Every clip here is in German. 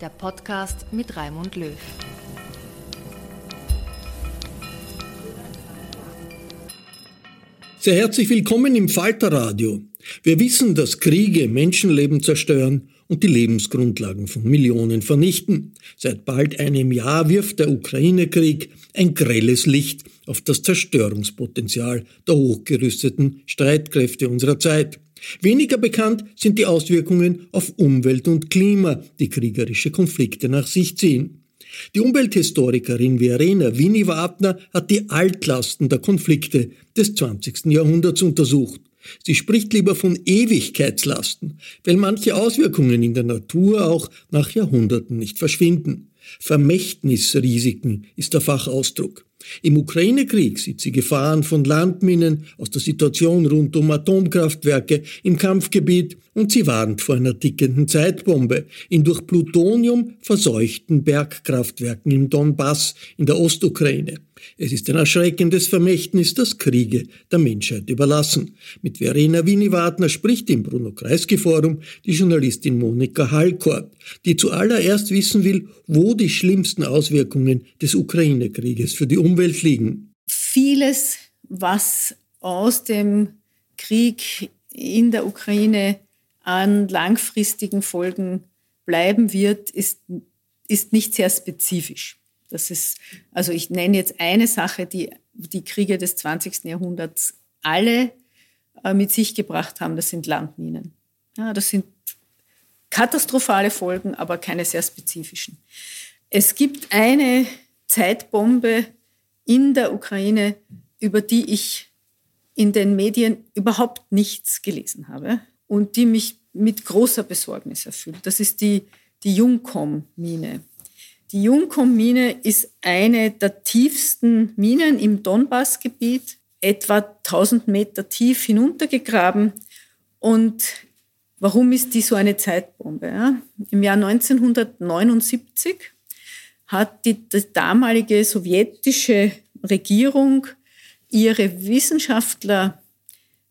der Podcast mit Raimund Löw. Sehr herzlich willkommen im Falterradio. Wir wissen, dass Kriege Menschenleben zerstören und die Lebensgrundlagen von Millionen vernichten. Seit bald einem Jahr wirft der Ukraine-Krieg ein grelles Licht auf das Zerstörungspotenzial der hochgerüsteten Streitkräfte unserer Zeit. Weniger bekannt sind die Auswirkungen auf Umwelt und Klima, die kriegerische Konflikte nach sich ziehen. Die Umwelthistorikerin Verena Winnie Wagner hat die Altlasten der Konflikte des 20. Jahrhunderts untersucht. Sie spricht lieber von Ewigkeitslasten, weil manche Auswirkungen in der Natur auch nach Jahrhunderten nicht verschwinden. Vermächtnisrisiken ist der Fachausdruck. Im Ukraine-Krieg sieht sie Gefahren von Landminen aus der Situation rund um Atomkraftwerke im Kampfgebiet und sie warnt vor einer tickenden Zeitbombe in durch Plutonium verseuchten Bergkraftwerken im Donbass in der Ostukraine. Es ist ein erschreckendes Vermächtnis, das Kriege der Menschheit überlassen. Mit Verena Winiwadner spricht im Bruno-Kreisky-Forum die Journalistin Monika Hallkorb, die zuallererst wissen will, wo die schlimmsten Auswirkungen des Ukraine-Krieges für die Umwelt liegen. Vieles, was aus dem Krieg in der Ukraine an langfristigen Folgen bleiben wird, ist, ist nicht sehr spezifisch. Das ist, also ich nenne jetzt eine Sache, die die Kriege des 20. Jahrhunderts alle äh, mit sich gebracht haben, das sind Landminen. Ja, das sind katastrophale Folgen, aber keine sehr spezifischen. Es gibt eine Zeitbombe in der Ukraine, über die ich in den Medien überhaupt nichts gelesen habe und die mich mit großer Besorgnis erfüllt. Das ist die, die Jungkom-Mine. Die Jungkom-Mine ist eine der tiefsten Minen im Donbassgebiet, etwa 1000 Meter tief hinuntergegraben. Und warum ist die so eine Zeitbombe? Ja? Im Jahr 1979 hat die, die damalige sowjetische Regierung ihre Wissenschaftler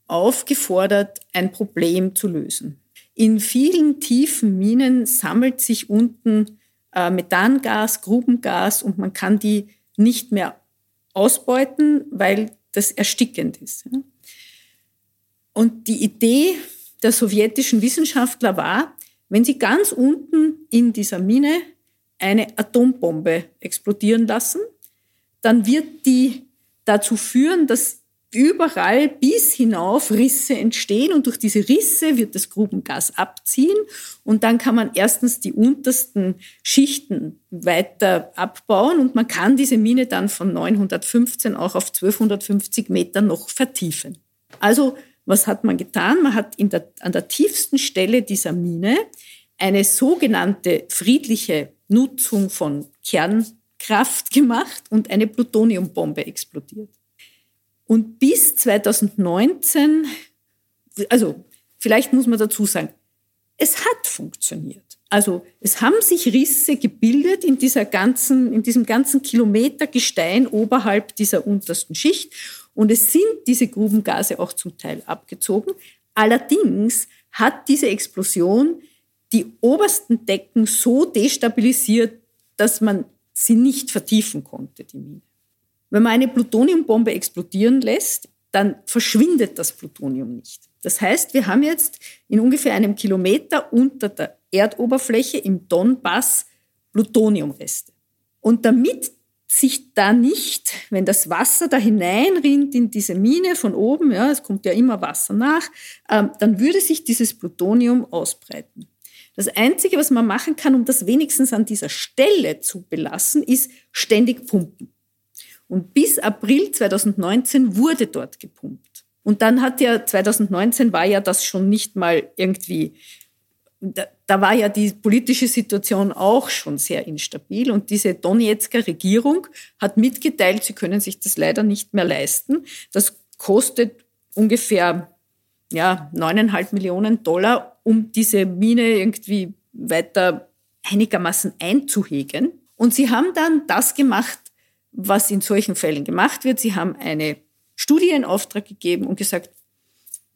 aufgefordert, ein Problem zu lösen. In vielen tiefen Minen sammelt sich unten äh, Methangas, Grubengas und man kann die nicht mehr ausbeuten, weil das erstickend ist. Und die Idee der sowjetischen Wissenschaftler war, wenn sie ganz unten in dieser Mine eine Atombombe explodieren lassen, dann wird die dazu führen, dass überall bis hinauf Risse entstehen und durch diese Risse wird das Grubengas abziehen und dann kann man erstens die untersten Schichten weiter abbauen und man kann diese Mine dann von 915 auch auf 1250 Meter noch vertiefen. Also was hat man getan? Man hat der, an der tiefsten Stelle dieser Mine eine sogenannte friedliche Nutzung von Kernkraft gemacht und eine Plutoniumbombe explodiert. Und bis 2019, also vielleicht muss man dazu sagen, es hat funktioniert. Also es haben sich Risse gebildet in, dieser ganzen, in diesem ganzen Kilometer Gestein oberhalb dieser untersten Schicht und es sind diese Grubengase auch zum Teil abgezogen. Allerdings hat diese Explosion die obersten Decken so destabilisiert, dass man sie nicht vertiefen konnte, die Mine. Wenn man eine Plutoniumbombe explodieren lässt, dann verschwindet das Plutonium nicht. Das heißt, wir haben jetzt in ungefähr einem Kilometer unter der Erdoberfläche im Donbass Plutoniumreste. Und damit sich da nicht, wenn das Wasser da hineinrinnt in diese Mine von oben, ja, es kommt ja immer Wasser nach, ähm, dann würde sich dieses Plutonium ausbreiten. Das Einzige, was man machen kann, um das wenigstens an dieser Stelle zu belassen, ist ständig pumpen. Und bis April 2019 wurde dort gepumpt. Und dann hat ja 2019 war ja das schon nicht mal irgendwie, da, da war ja die politische Situation auch schon sehr instabil. Und diese Donetsker Regierung hat mitgeteilt, sie können sich das leider nicht mehr leisten. Das kostet ungefähr ja, neuneinhalb Millionen Dollar, um diese Mine irgendwie weiter einigermaßen einzuhegen. Und sie haben dann das gemacht, was in solchen Fällen gemacht wird. Sie haben eine Studie in Auftrag gegeben und gesagt,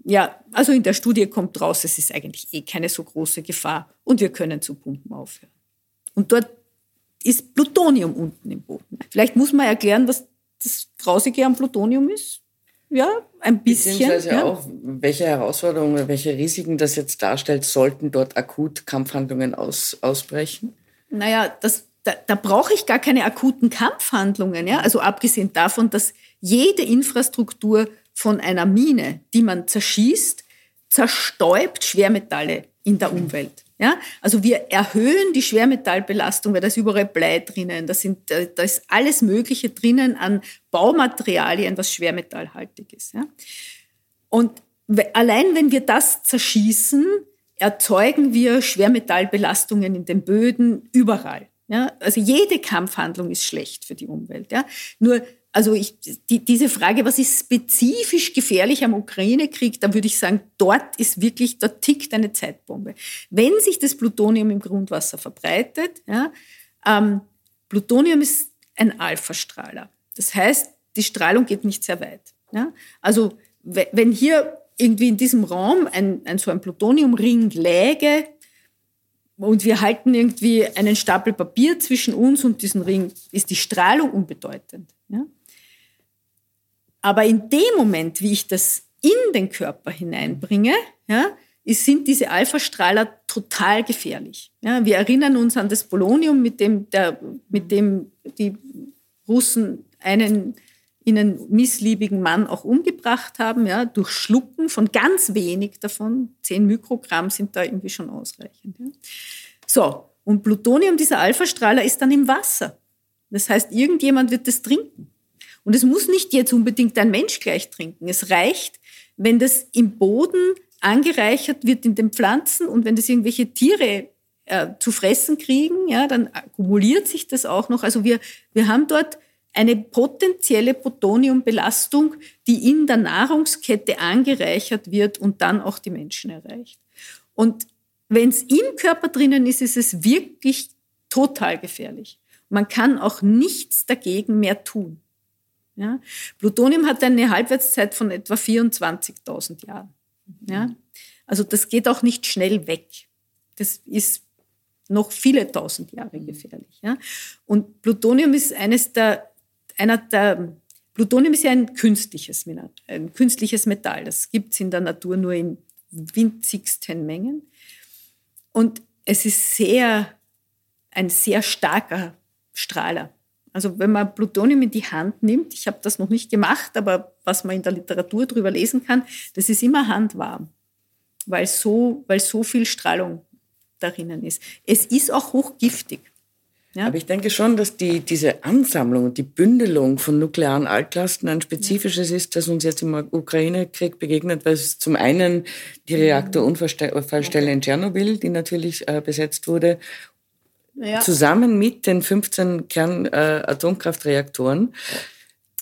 ja, also in der Studie kommt raus, es ist eigentlich eh keine so große Gefahr und wir können zu pumpen aufhören. Und dort ist Plutonium unten im Boden. Vielleicht muss man erklären, was das Grausige am Plutonium ist. Ja, ein bisschen. Beziehungsweise ja. auch, welche Herausforderungen, welche Risiken das jetzt darstellt, sollten dort akut Kampfhandlungen aus, ausbrechen? Naja, das da, da brauche ich gar keine akuten Kampfhandlungen. Ja? Also abgesehen davon, dass jede Infrastruktur von einer Mine, die man zerschießt, zerstäubt Schwermetalle in der Umwelt. Ja? Also wir erhöhen die Schwermetallbelastung, weil da ist überall Blei drinnen, da, sind, da ist alles Mögliche drinnen an Baumaterialien, was schwermetallhaltig ist. Ja? Und allein wenn wir das zerschießen, erzeugen wir Schwermetallbelastungen in den Böden überall. Ja, also jede Kampfhandlung ist schlecht für die Umwelt. Ja. Nur, also ich, die, diese Frage, was ist spezifisch gefährlich am Ukraine-Krieg, da würde ich sagen, dort ist wirklich, dort tickt eine Zeitbombe. Wenn sich das Plutonium im Grundwasser verbreitet, ja, ähm, Plutonium ist ein Alpha-Strahler. Das heißt, die Strahlung geht nicht sehr weit. Ja. Also wenn hier irgendwie in diesem Raum ein, ein so ein Plutoniumring läge, und wir halten irgendwie einen Stapel Papier zwischen uns und diesem Ring, ist die Strahlung unbedeutend. Ja? Aber in dem Moment, wie ich das in den Körper hineinbringe, ja, sind diese Alpha-Strahler total gefährlich. Ja, wir erinnern uns an das Polonium, mit dem, der, mit dem die Russen einen ihnen missliebigen Mann auch umgebracht haben, ja, durch Schlucken von ganz wenig davon. Zehn Mikrogramm sind da irgendwie schon ausreichend. Ja. So, und Plutonium, dieser Alpha-Strahler, ist dann im Wasser. Das heißt, irgendjemand wird das trinken. Und es muss nicht jetzt unbedingt ein Mensch gleich trinken. Es reicht, wenn das im Boden angereichert wird in den Pflanzen und wenn das irgendwelche Tiere äh, zu fressen kriegen, ja, dann akkumuliert sich das auch noch. Also wir, wir haben dort eine potenzielle Plutoniumbelastung, die in der Nahrungskette angereichert wird und dann auch die Menschen erreicht. Und wenn es im Körper drinnen ist, ist es wirklich total gefährlich. Man kann auch nichts dagegen mehr tun. Ja? Plutonium hat eine Halbwertszeit von etwa 24.000 Jahren. Ja? Also das geht auch nicht schnell weg. Das ist noch viele tausend Jahre gefährlich. Ja? Und Plutonium ist eines der einer der Plutonium ist ja ein künstliches, ein künstliches Metall. Das gibt es in der Natur nur in winzigsten Mengen. Und es ist sehr, ein sehr starker Strahler. Also wenn man Plutonium in die Hand nimmt, ich habe das noch nicht gemacht, aber was man in der Literatur drüber lesen kann, das ist immer handwarm, weil so, weil so viel Strahlung darinnen ist. Es ist auch hochgiftig. Ja? Aber ich denke schon, dass die, diese Ansammlung und die Bündelung von nuklearen Altlasten ein spezifisches ja. ist, das uns jetzt im Ukraine-Krieg begegnet, weil es zum einen die Reaktorunfallstelle in Tschernobyl, die natürlich äh, besetzt wurde, ja. zusammen mit den 15 Kern-Atomkraftreaktoren. Äh,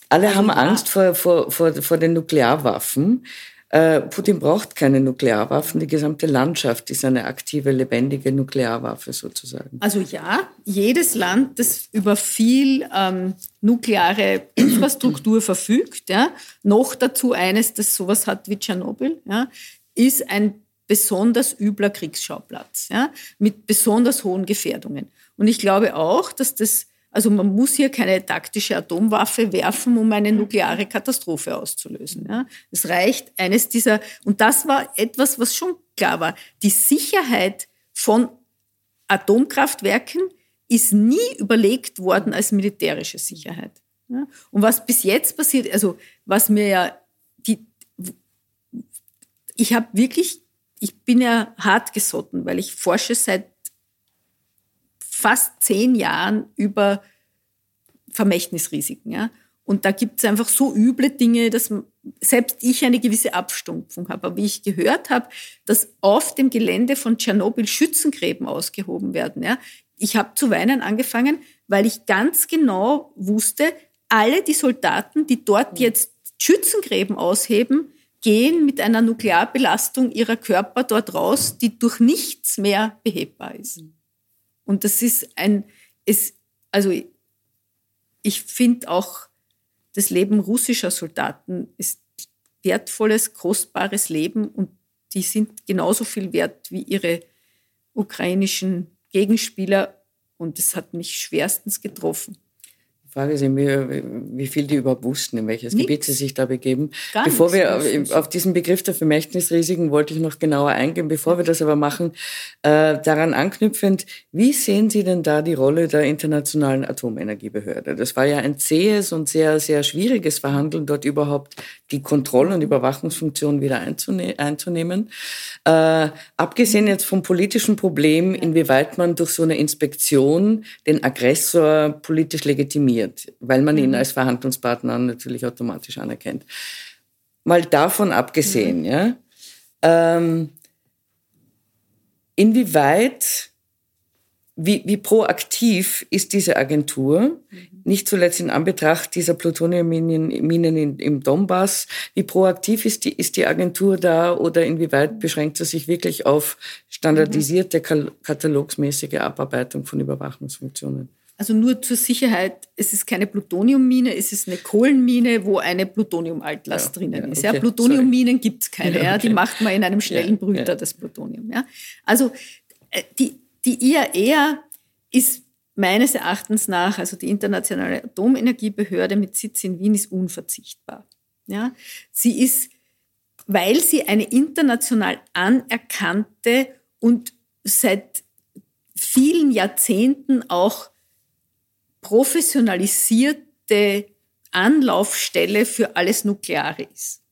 Alle also haben Angst vor, vor, vor, vor den Nuklearwaffen. Äh, Putin braucht keine Nuklearwaffen. Die gesamte Landschaft ist eine aktive, lebendige Nuklearwaffe sozusagen. Also ja, jedes Land, das über viel ähm, nukleare Infrastruktur verfügt, ja, noch dazu eines, das sowas hat wie Tschernobyl, ja, ist ein besonders übler Kriegsschauplatz, ja, mit besonders hohen Gefährdungen. Und ich glaube auch, dass das also man muss hier keine taktische Atomwaffe werfen, um eine nukleare Katastrophe auszulösen. Ja. Es reicht eines dieser, und das war etwas, was schon klar war, die Sicherheit von Atomkraftwerken ist nie überlegt worden als militärische Sicherheit. Ja. Und was bis jetzt passiert, also was mir ja die, ich habe wirklich, ich bin ja hart gesotten, weil ich forsche seit fast zehn Jahren über Vermächtnisrisiken. Ja? Und da gibt es einfach so üble Dinge, dass selbst ich eine gewisse Abstumpfung habe. Aber wie ich gehört habe, dass auf dem Gelände von Tschernobyl Schützengräben ausgehoben werden. Ja? Ich habe zu weinen angefangen, weil ich ganz genau wusste, alle die Soldaten, die dort jetzt Schützengräben ausheben, gehen mit einer Nuklearbelastung ihrer Körper dort raus, die durch nichts mehr behebbar ist. Und das ist ein, es, also ich finde auch, das Leben russischer Soldaten ist wertvolles, kostbares Leben und die sind genauso viel wert wie ihre ukrainischen Gegenspieler und das hat mich schwerstens getroffen. Frage ist immer, wie viel die überhaupt wussten, in welches Nichts. Gebiet sie sich da begeben. Gar bevor wir auf diesen Begriff der Vermächtnisrisiken wollte ich noch genauer eingehen. Bevor wir das aber machen, äh, daran anknüpfend, wie sehen Sie denn da die Rolle der Internationalen Atomenergiebehörde? Das war ja ein zähes und sehr, sehr schwieriges Verhandeln, dort überhaupt die Kontroll- und Überwachungsfunktion wieder einzune einzunehmen. Äh, abgesehen jetzt vom politischen Problem, inwieweit man durch so eine Inspektion den Aggressor politisch legitimiert funktioniert, weil man ihn mhm. als Verhandlungspartner natürlich automatisch anerkennt. Mal davon abgesehen, mhm. ja, ähm, inwieweit, wie, wie proaktiv ist diese Agentur, mhm. nicht zuletzt in Anbetracht dieser Plutoniumminen im Donbass, wie proaktiv ist die, ist die Agentur da oder inwieweit beschränkt sie sich wirklich auf standardisierte katalogsmäßige Abarbeitung von Überwachungsfunktionen? Also nur zur Sicherheit, es ist keine Plutoniummine, es ist eine Kohlenmine, wo eine Plutoniumaltlast ja, drinnen ja, ist. Ja, Plutoniumminen gibt es keine, ja, okay. die macht man in einem schnellen Brüter, das Plutonium. Ja. Also äh, die, die IAEA ist meines Erachtens nach, also die Internationale Atomenergiebehörde mit Sitz in Wien, ist unverzichtbar. Ja. Sie ist, weil sie eine international anerkannte und seit vielen Jahrzehnten auch professionalisierte Anlaufstelle für alles Nukleare ist.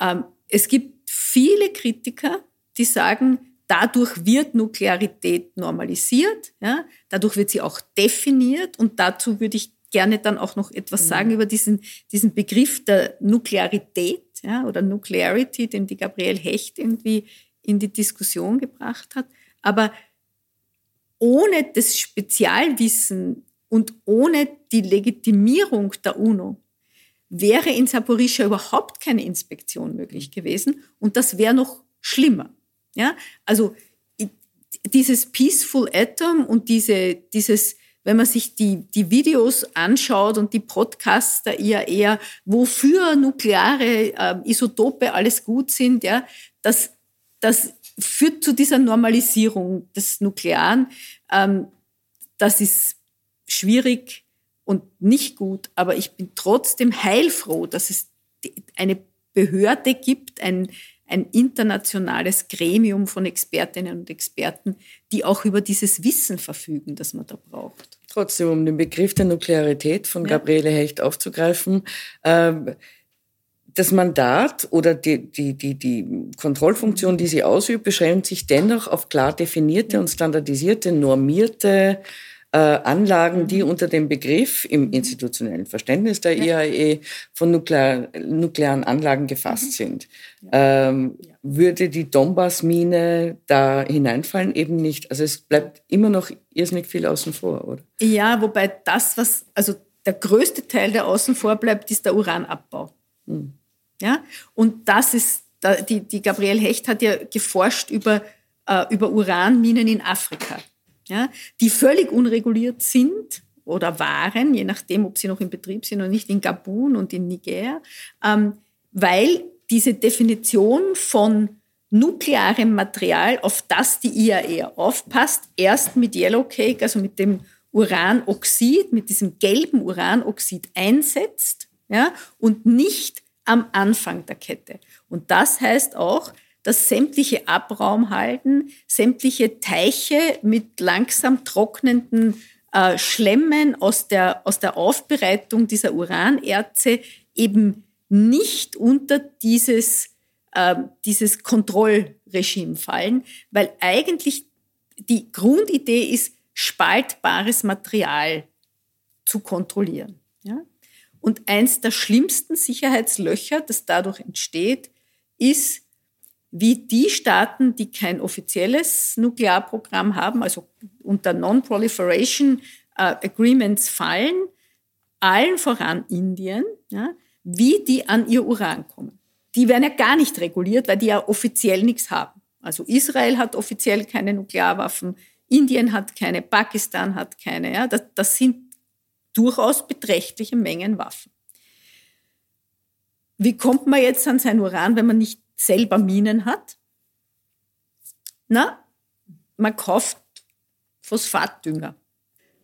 Ähm, es gibt viele Kritiker, die sagen, dadurch wird Nuklearität normalisiert, ja, dadurch wird sie auch definiert und dazu würde ich gerne dann auch noch etwas mhm. sagen über diesen, diesen Begriff der Nuklearität ja, oder Nuclearity, den die Gabrielle Hecht irgendwie in die Diskussion gebracht hat. Aber ohne das Spezialwissen und ohne die Legitimierung der UNO wäre in Saporischa überhaupt keine Inspektion möglich gewesen und das wäre noch schlimmer. Ja, also dieses Peaceful Atom und diese, dieses, wenn man sich die, die Videos anschaut und die Podcasts der IAEA, wofür nukleare äh, Isotope alles gut sind, ja, das, das führt zu dieser Normalisierung des Nuklearen. Ähm, das ist schwierig und nicht gut, aber ich bin trotzdem heilfroh, dass es eine Behörde gibt, ein, ein internationales Gremium von Expertinnen und Experten, die auch über dieses Wissen verfügen, das man da braucht. trotzdem, um den Begriff der Nuklearität von Gabriele Hecht aufzugreifen, äh, das Mandat oder die, die, die, die Kontrollfunktion, die sie ausübt, beschränkt sich dennoch auf klar definierte und standardisierte, normierte äh, Anlagen, die unter dem Begriff im institutionellen Verständnis der IAE von nuklear, nuklearen Anlagen gefasst mhm. sind. Ähm, würde die Donbass-Mine da hineinfallen? Eben nicht. Also es bleibt immer noch irrsinnig viel außen vor, oder? Ja, wobei das, was, also der größte Teil, der außen vor bleibt, ist der Uranabbau. Hm. Ja? Und das ist, die, die Gabriele Hecht hat ja geforscht über, äh, über Uranminen in Afrika, ja? die völlig unreguliert sind oder waren, je nachdem, ob sie noch in Betrieb sind oder nicht, in Gabun und in Niger, ähm, weil diese Definition von nuklearem Material, auf das die IAE aufpasst, erst mit Yellowcake, also mit dem Uranoxid, mit diesem gelben Uranoxid einsetzt ja, und nicht am Anfang der Kette. Und das heißt auch, dass sämtliche Abraumhalden, sämtliche Teiche mit langsam trocknenden äh, Schlemmen aus der, aus der Aufbereitung dieser Uranerze eben nicht unter dieses, äh, dieses Kontrollregime fallen, weil eigentlich die Grundidee ist, spaltbares Material zu kontrollieren. Ja? Und eins der schlimmsten Sicherheitslöcher, das dadurch entsteht, ist, wie die Staaten, die kein offizielles Nuklearprogramm haben, also unter Non-Proliferation äh, Agreements fallen, allen voran Indien, ja, wie die an ihr Uran kommen. Die werden ja gar nicht reguliert, weil die ja offiziell nichts haben. Also Israel hat offiziell keine Nuklearwaffen, Indien hat keine, Pakistan hat keine. Ja, das, das sind durchaus beträchtliche Mengen Waffen. Wie kommt man jetzt an sein Uran, wenn man nicht selber Minen hat? Na, man kauft Phosphatdünger.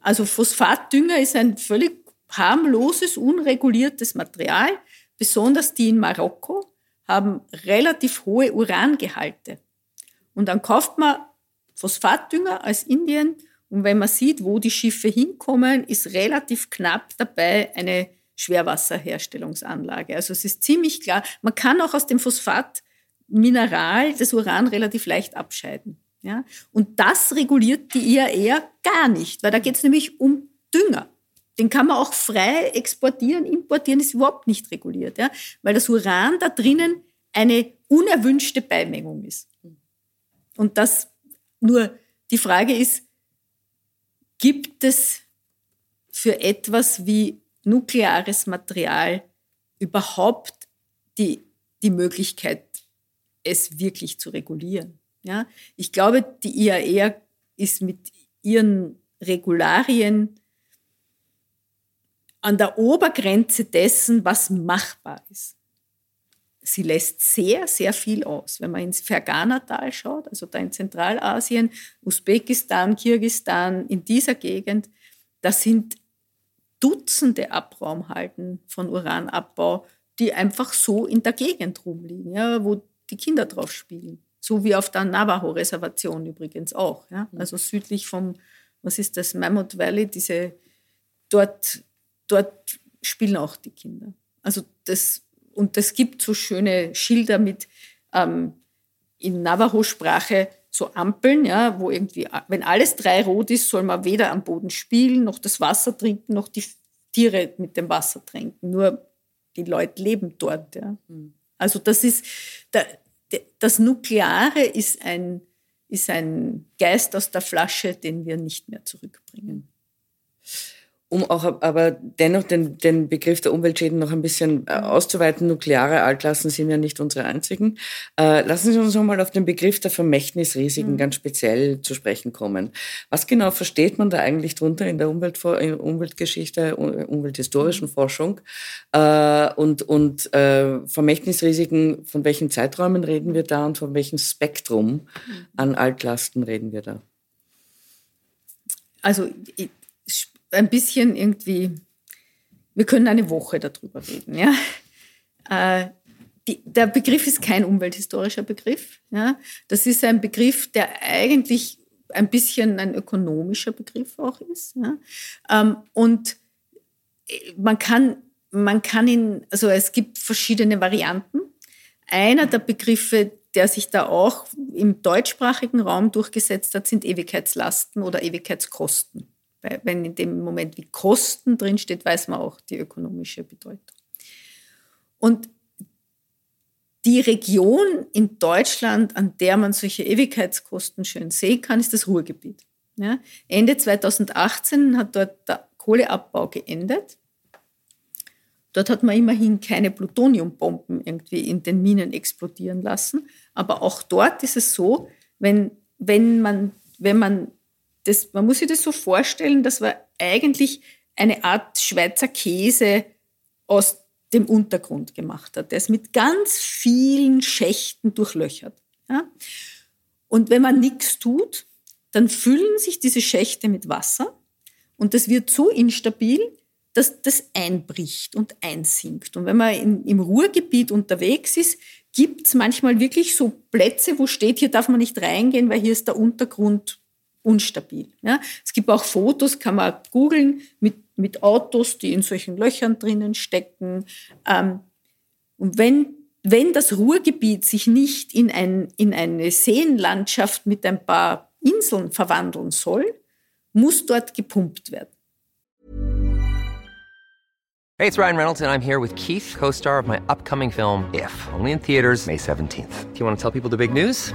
Also Phosphatdünger ist ein völlig harmloses, unreguliertes Material. Besonders die in Marokko haben relativ hohe Urangehalte. Und dann kauft man Phosphatdünger als Indien und wenn man sieht, wo die Schiffe hinkommen, ist relativ knapp dabei eine Schwerwasserherstellungsanlage. Also es ist ziemlich klar, man kann auch aus dem Phosphatmineral das Uran relativ leicht abscheiden. Ja? Und das reguliert die IAEA gar nicht, weil da geht es nämlich um Dünger. Den kann man auch frei exportieren, importieren, ist überhaupt nicht reguliert, ja? weil das Uran da drinnen eine unerwünschte Beimengung ist. Und das nur, die Frage ist, Gibt es für etwas wie nukleares Material überhaupt die, die Möglichkeit, es wirklich zu regulieren? Ja? Ich glaube, die IAEA ist mit ihren Regularien an der Obergrenze dessen, was machbar ist sie lässt sehr, sehr viel aus. Wenn man ins Fergana-Tal schaut, also da in Zentralasien, Usbekistan, Kirgistan, in dieser Gegend, da sind Dutzende Abraumhalden von Uranabbau, die einfach so in der Gegend rumliegen, ja, wo die Kinder drauf spielen. So wie auf der Navajo-Reservation übrigens auch. Ja. Mhm. Also südlich vom, was ist das, Mammoth Valley, diese, dort, dort spielen auch die Kinder. Also das und es gibt so schöne Schilder mit ähm, in Navajo-Sprache so Ampeln, ja, wo irgendwie, wenn alles drei rot ist, soll man weder am Boden spielen, noch das Wasser trinken, noch die Tiere mit dem Wasser trinken. Nur die Leute leben dort. Ja. Hm. Also das ist, das Nukleare ist ein, ist ein Geist aus der Flasche, den wir nicht mehr zurückbringen um auch aber dennoch den, den Begriff der Umweltschäden noch ein bisschen äh, auszuweiten. Nukleare Altlasten sind ja nicht unsere einzigen. Äh, lassen Sie uns noch mal auf den Begriff der Vermächtnisrisiken mhm. ganz speziell zu sprechen kommen. Was genau versteht man da eigentlich drunter in der Umwelt, in Umweltgeschichte, umwelthistorischen mhm. Forschung? Äh, und und äh, Vermächtnisrisiken, von welchen Zeiträumen reden wir da und von welchem Spektrum mhm. an Altlasten reden wir da? Also ein bisschen irgendwie, wir können eine Woche darüber reden. Ja? Äh, die, der Begriff ist kein umwelthistorischer Begriff. Ja? Das ist ein Begriff, der eigentlich ein bisschen ein ökonomischer Begriff auch ist. Ja. Ähm, und äh, man kann, man kann ihn, also es gibt verschiedene Varianten. Einer der Begriffe, der sich da auch im deutschsprachigen Raum durchgesetzt hat, sind Ewigkeitslasten oder Ewigkeitskosten. Wenn in dem Moment wie Kosten drinsteht, weiß man auch die ökonomische Bedeutung. Und die Region in Deutschland, an der man solche Ewigkeitskosten schön sehen kann, ist das Ruhrgebiet. Ja, Ende 2018 hat dort der Kohleabbau geendet. Dort hat man immerhin keine Plutoniumbomben irgendwie in den Minen explodieren lassen. Aber auch dort ist es so, wenn, wenn, man, wenn man das, man muss sich das so vorstellen, das war eigentlich eine Art Schweizer Käse aus dem Untergrund gemacht hat. Der ist mit ganz vielen Schächten durchlöchert. Ja? Und wenn man nichts tut, dann füllen sich diese Schächte mit Wasser und das wird so instabil, dass das einbricht und einsinkt. Und wenn man in, im Ruhrgebiet unterwegs ist, gibt es manchmal wirklich so Plätze, wo steht, hier darf man nicht reingehen, weil hier ist der Untergrund unstabil. Ja? Es gibt auch Fotos, kann man googeln, mit mit Autos, die in solchen Löchern drinnen stecken. Ähm, und wenn, wenn das Ruhrgebiet sich nicht in, ein, in eine Seenlandschaft mit ein paar Inseln verwandeln soll, muss dort gepumpt werden. Hey, it's Ryan Reynolds and I'm here with Keith, co-star of my upcoming film If, only in theaters May 17th. Do you want to tell people the big news?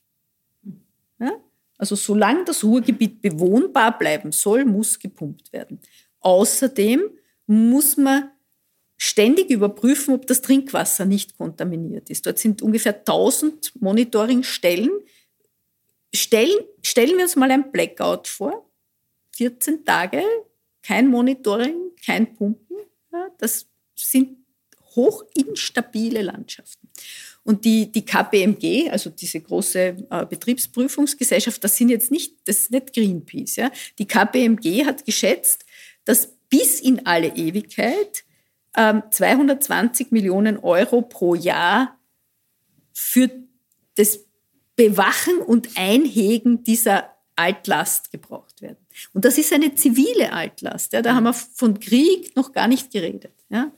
Also solange das Ruhrgebiet bewohnbar bleiben soll, muss gepumpt werden. Außerdem muss man ständig überprüfen, ob das Trinkwasser nicht kontaminiert ist. Dort sind ungefähr 1000 Monitoringstellen. Stellen, stellen wir uns mal ein Blackout vor. 14 Tage, kein Monitoring, kein Pumpen. das sind hochinstabile Landschaften. Und die, die KPMG, also diese große äh, Betriebsprüfungsgesellschaft, das sind jetzt nicht, das ist nicht Greenpeace. Ja? Die KPMG hat geschätzt, dass bis in alle Ewigkeit ähm, 220 Millionen Euro pro Jahr für das Bewachen und Einhegen dieser Altlast gebraucht werden. Und das ist eine zivile Altlast. Ja? Da haben wir von Krieg noch gar nicht geredet. Ja?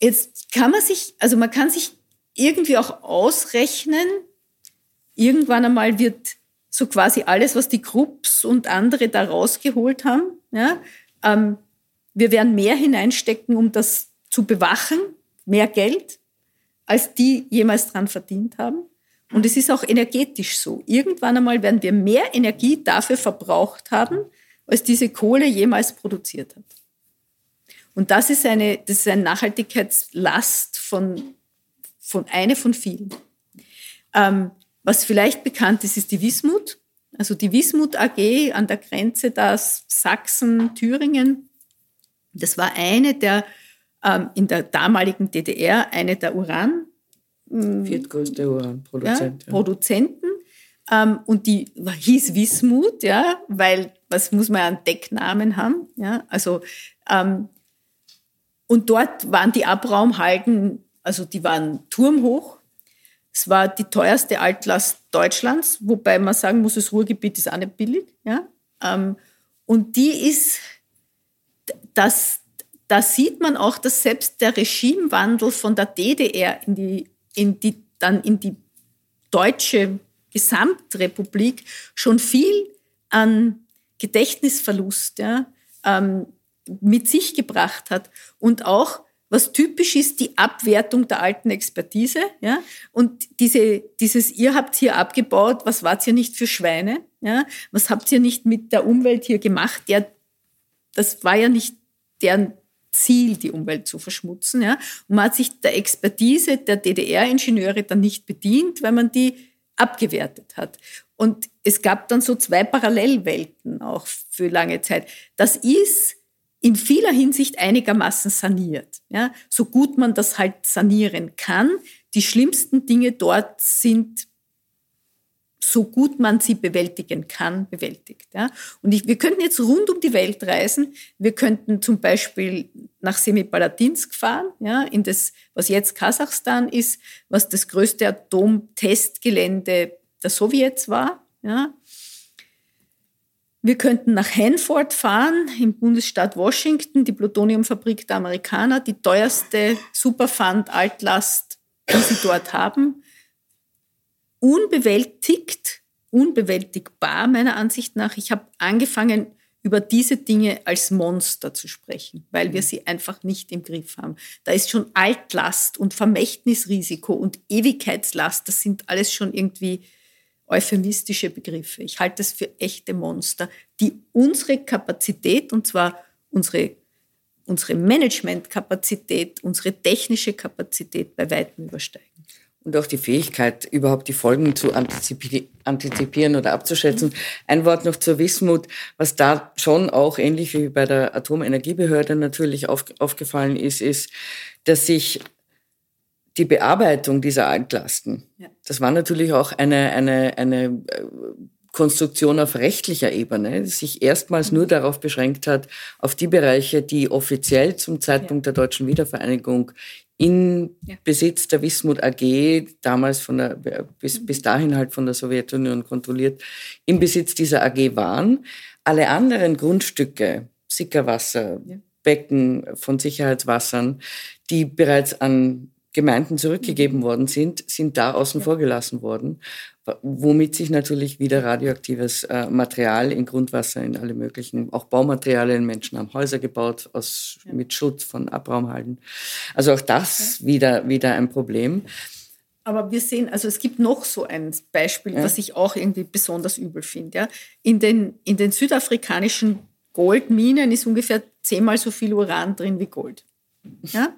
Jetzt kann man sich, also man kann sich irgendwie auch ausrechnen, irgendwann einmal wird so quasi alles, was die Grupps und andere da rausgeholt haben, ja, ähm, wir werden mehr hineinstecken, um das zu bewachen, mehr Geld, als die jemals dran verdient haben. Und es ist auch energetisch so. Irgendwann einmal werden wir mehr Energie dafür verbraucht haben, als diese Kohle jemals produziert hat. Und das ist eine, das ist eine Nachhaltigkeitslast von, von eine von vielen. Ähm, was vielleicht bekannt ist, ist die Wismut. Also die Wismut AG an der Grenze da Sachsen, Thüringen. Das war eine der ähm, in der damaligen DDR eine der Uran hm, viertgrößte Uranproduzent, ja, Produzenten. Ähm, und die hieß Wismut, ja, weil was muss man ja einen Decknamen haben, ja. Also ähm, und dort waren die Abraumhalden, also die waren turmhoch. Es war die teuerste Altlast Deutschlands, wobei man sagen muss, das Ruhrgebiet ist auch nicht billig. Ja? Ähm, und die ist, das, da sieht man auch, dass selbst der Regimewandel von der DDR in die, in die, dann in die deutsche Gesamtrepublik schon viel an Gedächtnisverlust ja, ähm, mit sich gebracht hat und auch was typisch ist, die Abwertung der alten Expertise. Ja? Und diese, dieses, ihr habt hier abgebaut, was wart ihr nicht für Schweine? Ja? Was habt ihr nicht mit der Umwelt hier gemacht? Der, das war ja nicht deren Ziel, die Umwelt zu verschmutzen. Ja? Und man hat sich der Expertise der DDR-Ingenieure dann nicht bedient, weil man die abgewertet hat. Und es gab dann so zwei Parallelwelten auch für lange Zeit. Das ist in vieler Hinsicht einigermaßen saniert. Ja, so gut man das halt sanieren kann. Die schlimmsten Dinge dort sind so gut man sie bewältigen kann, bewältigt. Ja. Und ich, wir könnten jetzt rund um die Welt reisen. Wir könnten zum Beispiel nach Semipalatinsk fahren, ja, in das, was jetzt Kasachstan ist, was das größte Atomtestgelände der Sowjets war. Ja. Wir könnten nach Hanford fahren, im Bundesstaat Washington, die Plutoniumfabrik der Amerikaner, die teuerste Superfund-Altlast, die sie dort haben unbewältigt, unbewältigbar meiner Ansicht nach. Ich habe angefangen, über diese Dinge als Monster zu sprechen, weil wir mhm. sie einfach nicht im Griff haben. Da ist schon Altlast und Vermächtnisrisiko und Ewigkeitslast, das sind alles schon irgendwie euphemistische Begriffe. Ich halte das für echte Monster, die unsere Kapazität, und zwar unsere, unsere Managementkapazität, unsere technische Kapazität bei weitem übersteigen und auch die Fähigkeit, überhaupt die Folgen zu antizipieren oder abzuschätzen. Ein Wort noch zur Wismut, was da schon auch ähnlich wie bei der Atomenergiebehörde natürlich auf, aufgefallen ist, ist, dass sich die Bearbeitung dieser Altlasten, ja. das war natürlich auch eine, eine, eine äh, Konstruktion auf rechtlicher Ebene, die sich erstmals nur darauf beschränkt hat, auf die Bereiche, die offiziell zum Zeitpunkt der deutschen Wiedervereinigung in ja. Besitz der Wismut AG, damals von der, bis, bis dahin halt von der Sowjetunion kontrolliert, im Besitz dieser AG waren. Alle anderen Grundstücke, Sickerwasser, ja. Becken von Sicherheitswassern, die bereits an Gemeinden zurückgegeben mhm. worden sind, sind da außen vor gelassen worden womit sich natürlich wieder radioaktives äh, Material in Grundwasser, in alle möglichen, auch Baumaterialien, Menschen haben Häuser gebaut aus, ja. mit Schutz von Abraumhalden. Also auch das okay. wieder, wieder ein Problem. Aber wir sehen, also es gibt noch so ein Beispiel, ja. was ich auch irgendwie besonders übel finde. Ja? In, den, in den südafrikanischen Goldminen ist ungefähr zehnmal so viel Uran drin wie Gold. Ja?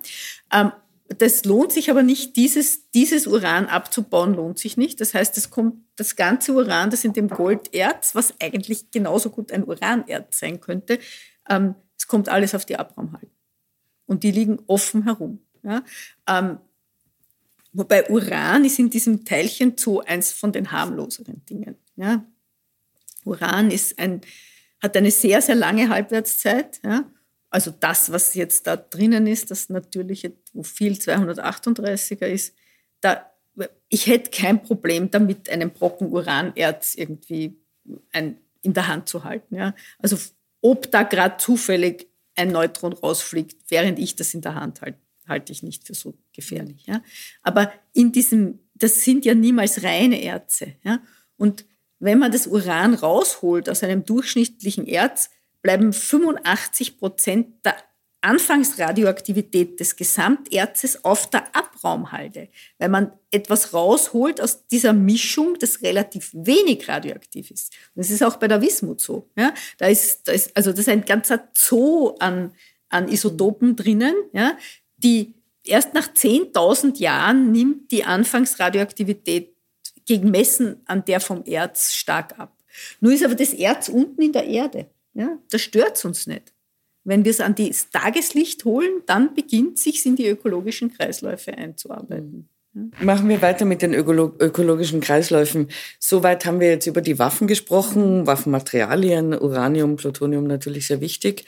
Ähm, das lohnt sich aber nicht, dieses, dieses Uran abzubauen, lohnt sich nicht. Das heißt, es kommt das ganze Uran, das in dem Golderz, was eigentlich genauso gut ein Uranerz sein könnte, ähm, es kommt alles auf die Abraumhalden. Und die liegen offen herum. Ja? Ähm, wobei Uran ist in diesem Teilchen so eins von den harmloseren Dingen. Ja? Uran ist ein, hat eine sehr, sehr lange Halbwertszeit. Ja? Also das, was jetzt da drinnen ist, das natürliche, wo viel 238er ist, da, ich hätte kein Problem damit, einen Brocken Uranerz irgendwie ein, in der Hand zu halten. Ja? Also ob da gerade zufällig ein Neutron rausfliegt, während ich das in der Hand halte, halte ich nicht für so gefährlich. Ja? Aber in diesem, das sind ja niemals reine Erze. Ja? Und wenn man das Uran rausholt aus einem durchschnittlichen Erz, bleiben 85 Prozent der Anfangsradioaktivität des Gesamterzes auf der Abraumhalde, weil man etwas rausholt aus dieser Mischung, das relativ wenig radioaktiv ist. Das ist auch bei der Wismut so. Ja? Da, ist, da ist, also das ist ein ganzer Zoo an, an Isotopen drinnen, ja? die erst nach 10.000 Jahren nimmt die Anfangsradioaktivität gegen Messen an der vom Erz stark ab. Nur ist aber das Erz unten in der Erde. Ja, das stört uns nicht. Wenn wir es an das Tageslicht holen, dann beginnt sich in die ökologischen Kreisläufe einzuarbeiten. Ja. Machen wir weiter mit den Ökolo ökologischen Kreisläufen. Soweit haben wir jetzt über die Waffen gesprochen, Waffenmaterialien, Uranium, Plutonium natürlich sehr wichtig.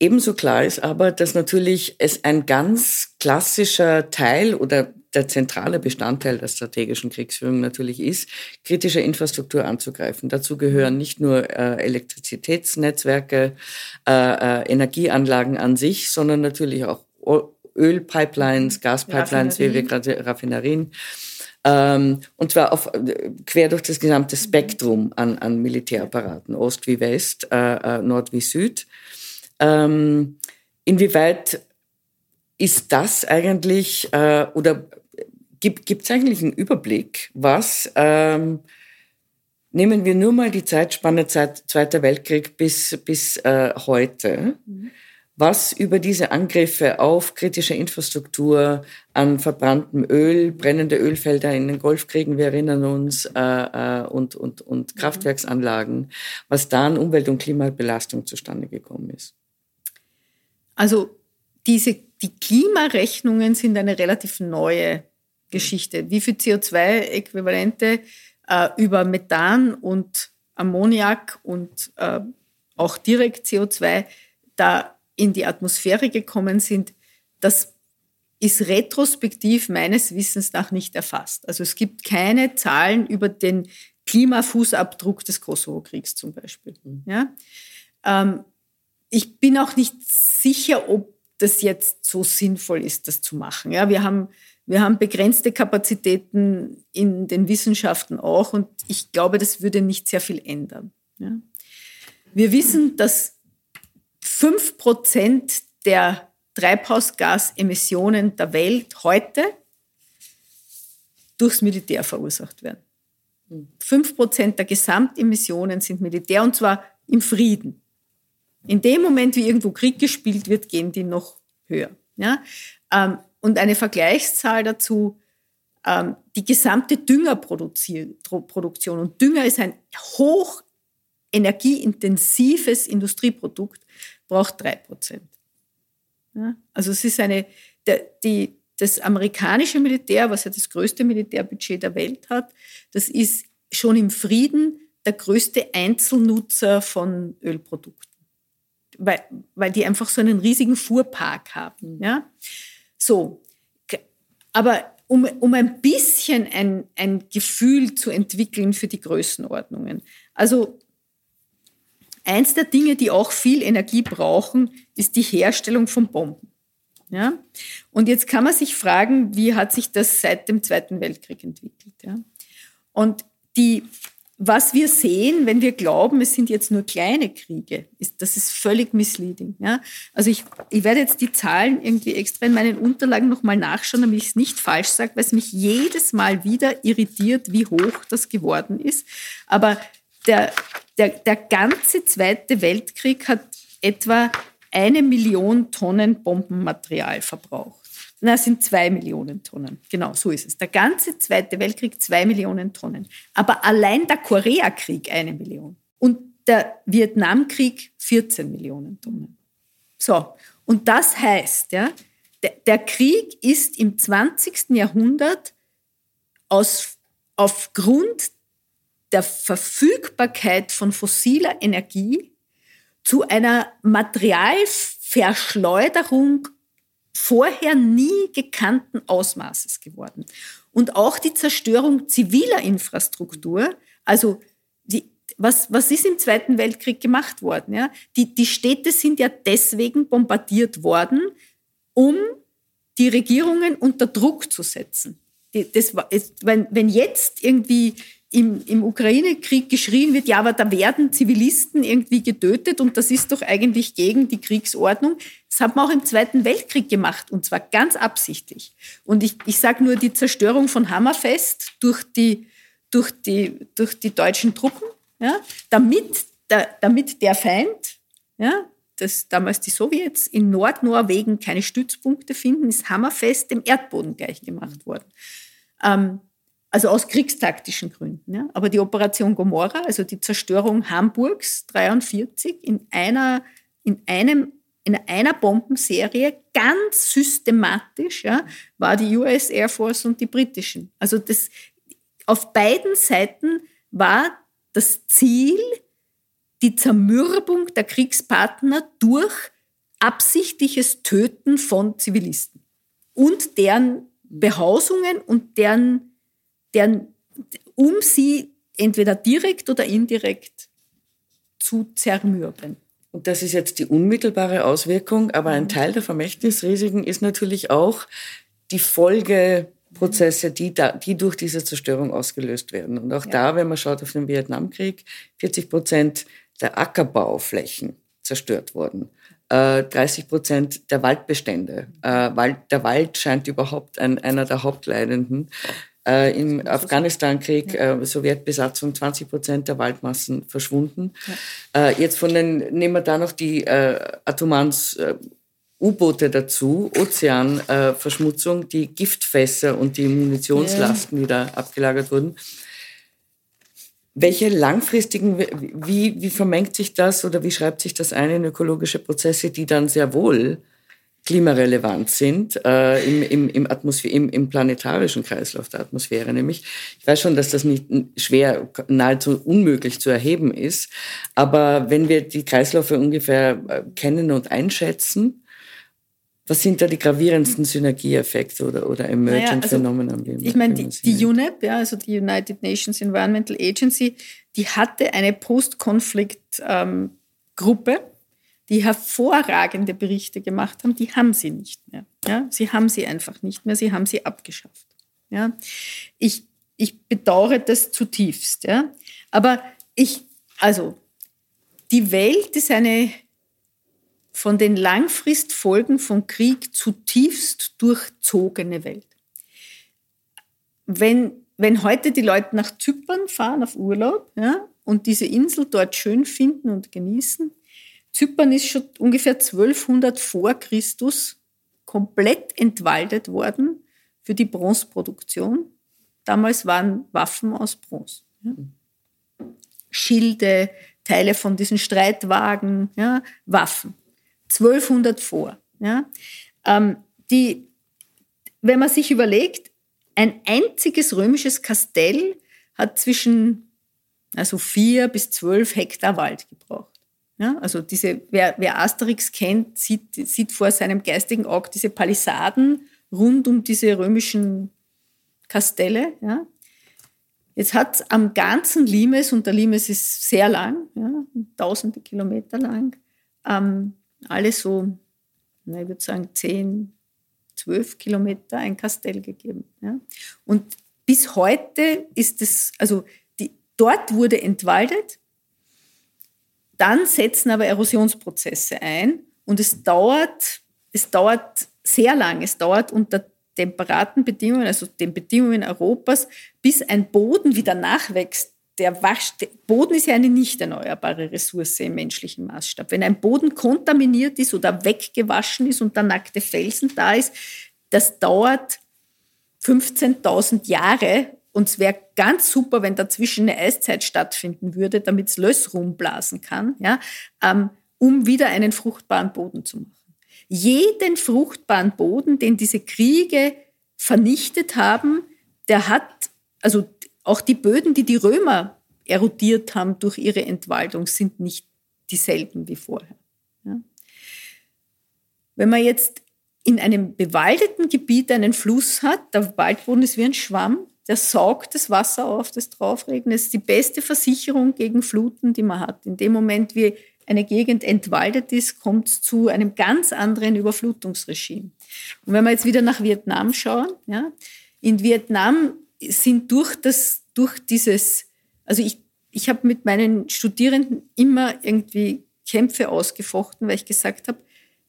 Ebenso klar ist aber, dass natürlich es ein ganz klassischer Teil oder der zentrale Bestandteil der strategischen Kriegsführung natürlich ist, kritische Infrastruktur anzugreifen. Dazu gehören nicht nur äh, Elektrizitätsnetzwerke, äh, äh, Energieanlagen an sich, sondern natürlich auch Ölpipelines, Gaspipelines, wie wir gerade Raffinerien. Ähm, und zwar auf, quer durch das gesamte Spektrum an, an Militärapparaten, Ost wie West, äh, äh, Nord wie Süd. Ähm, inwieweit ist das eigentlich, äh, oder gibt es eigentlich einen Überblick, was, ähm, nehmen wir nur mal die Zeitspanne Zeit, Zweiter Weltkrieg bis, bis äh, heute, mhm. was über diese Angriffe auf kritische Infrastruktur, an verbranntem Öl, brennende Ölfelder in den Golfkriegen, wir erinnern uns, äh, äh, und, und, und mhm. Kraftwerksanlagen, was da an Umwelt- und Klimabelastung zustande gekommen ist. Also diese, die Klimarechnungen sind eine relativ neue Geschichte. Wie viel CO2-Äquivalente äh, über Methan und Ammoniak und äh, auch direkt CO2 da in die Atmosphäre gekommen sind, das ist retrospektiv meines Wissens nach nicht erfasst. Also es gibt keine Zahlen über den Klimafußabdruck des Kosovo-Kriegs zum Beispiel. Mhm. Ja? Ähm, ich bin auch nicht sicher, ob das jetzt so sinnvoll ist, das zu machen. Ja, wir haben, wir haben begrenzte Kapazitäten in den Wissenschaften auch und ich glaube, das würde nicht sehr viel ändern. Ja. Wir wissen, dass fünf Prozent der Treibhausgasemissionen der Welt heute durchs Militär verursacht werden. Fünf Prozent der Gesamtemissionen sind Militär und zwar im Frieden. In dem Moment, wie irgendwo Krieg gespielt wird, gehen die noch höher. Ja? Ähm, und eine Vergleichszahl dazu, ähm, die gesamte Düngerproduktion. Und Dünger ist ein hoch energieintensives Industrieprodukt braucht drei Prozent. Ja? Also es ist eine, die, das amerikanische Militär, was ja das größte Militärbudget der Welt hat, das ist schon im Frieden der größte Einzelnutzer von Ölprodukten, weil, weil die einfach so einen riesigen Fuhrpark haben. Mhm. Ja? So, aber um, um ein bisschen ein, ein Gefühl zu entwickeln für die Größenordnungen. Also Eins der Dinge, die auch viel Energie brauchen, ist die Herstellung von Bomben. Ja? Und jetzt kann man sich fragen, wie hat sich das seit dem Zweiten Weltkrieg entwickelt? Ja? Und die, was wir sehen, wenn wir glauben, es sind jetzt nur kleine Kriege, ist, das ist völlig misleading. Ja? Also ich, ich werde jetzt die Zahlen irgendwie extra in meinen Unterlagen nochmal nachschauen, damit ich es nicht falsch sage, weil es mich jedes Mal wieder irritiert, wie hoch das geworden ist. Aber der, der, der ganze Zweite Weltkrieg hat etwa eine Million Tonnen Bombenmaterial verbraucht. Na, es sind zwei Millionen Tonnen. Genau, so ist es. Der ganze Zweite Weltkrieg zwei Millionen Tonnen. Aber allein der Koreakrieg eine Million. Und der Vietnamkrieg 14 Millionen Tonnen. So, und das heißt, ja, der, der Krieg ist im 20. Jahrhundert aus, aufgrund der Verfügbarkeit von fossiler Energie zu einer Materialverschleuderung vorher nie gekannten Ausmaßes geworden. Und auch die Zerstörung ziviler Infrastruktur, also die, was, was ist im Zweiten Weltkrieg gemacht worden? Ja? Die, die Städte sind ja deswegen bombardiert worden, um die Regierungen unter Druck zu setzen. Das wenn, wenn jetzt irgendwie im, im Ukraine-Krieg geschrien wird, ja, aber da werden Zivilisten irgendwie getötet und das ist doch eigentlich gegen die Kriegsordnung. Das hat man auch im Zweiten Weltkrieg gemacht und zwar ganz absichtlich. Und ich, ich sage nur die Zerstörung von Hammerfest durch die, durch die, durch die deutschen Truppen, ja, damit, der, damit der Feind, ja, das damals die Sowjets in Nordnorwegen keine Stützpunkte finden, ist Hammerfest dem Erdboden gleichgemacht worden. Ähm, also aus kriegstaktischen Gründen. Ja. Aber die Operation Gomorra, also die Zerstörung Hamburgs 43 in einer, in einem in einer Bombenserie ganz systematisch ja, war die US Air Force und die britischen. Also das, auf beiden Seiten war das Ziel die Zermürbung der Kriegspartner durch absichtliches Töten von Zivilisten und deren Behausungen und deren deren, um sie entweder direkt oder indirekt zu zermürben. Und das ist jetzt die unmittelbare Auswirkung, aber ein mhm. Teil der Vermächtnisrisiken ist natürlich auch die Folgeprozesse, die, da, die durch diese Zerstörung ausgelöst werden. Und auch ja. da, wenn man schaut auf den Vietnamkrieg, 40 Prozent der Ackerbauflächen zerstört wurden. 30 äh, Prozent der Waldbestände. Äh, der Wald scheint überhaupt ein, einer der Hauptleidenden Äh, Im Afghanistan-Krieg, äh, Sowjetbesatzung, 20 Prozent der Waldmassen verschwunden. Ja. Äh, jetzt von den, nehmen wir da noch die äh, atomaren äh, U-Boote dazu, Ozeanverschmutzung, äh, die Giftfässer und die Munitionslasten, die da abgelagert wurden. Welche langfristigen, wie, wie vermengt sich das oder wie schreibt sich das ein in ökologische Prozesse, die dann sehr wohl klimarelevant sind äh, im, im, im, Atmosphäre, im, im planetarischen Kreislauf der Atmosphäre. Nämlich, ich weiß schon, dass das nicht schwer, nahezu unmöglich zu erheben ist, aber wenn wir die Kreisläufe ungefähr äh, kennen und einschätzen, was sind da die gravierendsten Synergieeffekte oder, oder Emergent naja, also? Ich meine, die, die UNEP, ja, also die United Nations Environmental Agency, die hatte eine Post-Conflict-Gruppe, ähm, die hervorragende Berichte gemacht haben, die haben sie nicht mehr. Ja? Sie haben sie einfach nicht mehr, sie haben sie abgeschafft. Ja? Ich, ich bedauere das zutiefst. Ja? Aber ich, also, die Welt ist eine von den Langfristfolgen von Krieg zutiefst durchzogene Welt. Wenn, wenn heute die Leute nach Zypern fahren auf Urlaub ja, und diese Insel dort schön finden und genießen, Zypern ist schon ungefähr 1200 vor Christus komplett entwaldet worden für die Bronzeproduktion. Damals waren Waffen aus Bronze. Ja. Schilde, Teile von diesen Streitwagen, ja, Waffen. 1200 vor. Ja? Ähm, die, wenn man sich überlegt, ein einziges römisches Kastell hat zwischen also vier bis zwölf Hektar Wald gebraucht. Ja, also diese, wer, wer Asterix kennt, sieht, sieht vor seinem geistigen Auge diese Palisaden rund um diese römischen Kastelle. Ja. Jetzt hat am ganzen Limes, und der Limes ist sehr lang, ja, tausende Kilometer lang, ähm, alle so, na, ich würde sagen, 10, 12 Kilometer ein Kastell gegeben. Ja. Und bis heute ist es, also die, dort wurde entwaldet, dann setzen aber Erosionsprozesse ein und es dauert, es dauert sehr lang, es dauert unter temperaten Bedingungen, also den Bedingungen Europas, bis ein Boden wieder nachwächst, der Wasch, Boden ist ja eine nicht erneuerbare Ressource im menschlichen Maßstab. Wenn ein Boden kontaminiert ist oder weggewaschen ist und der nackte Felsen da ist, das dauert 15.000 Jahre und es wäre ganz super, wenn dazwischen eine Eiszeit stattfinden würde, damit es Löss rumblasen kann, ja, ähm, um wieder einen fruchtbaren Boden zu machen. Jeden fruchtbaren Boden, den diese Kriege vernichtet haben, der hat, also auch die Böden, die die Römer erodiert haben durch ihre Entwaldung, sind nicht dieselben wie vorher. Ja. Wenn man jetzt in einem bewaldeten Gebiet einen Fluss hat, der Waldboden ist wie ein Schwamm, der saugt das Wasser auf, das draufregnet. Das ist die beste Versicherung gegen Fluten, die man hat. In dem Moment, wie eine Gegend entwaldet ist, kommt es zu einem ganz anderen Überflutungsregime. Und wenn wir jetzt wieder nach Vietnam schauen, ja, in Vietnam sind durch, das, durch dieses, also ich, ich habe mit meinen Studierenden immer irgendwie Kämpfe ausgefochten, weil ich gesagt habe,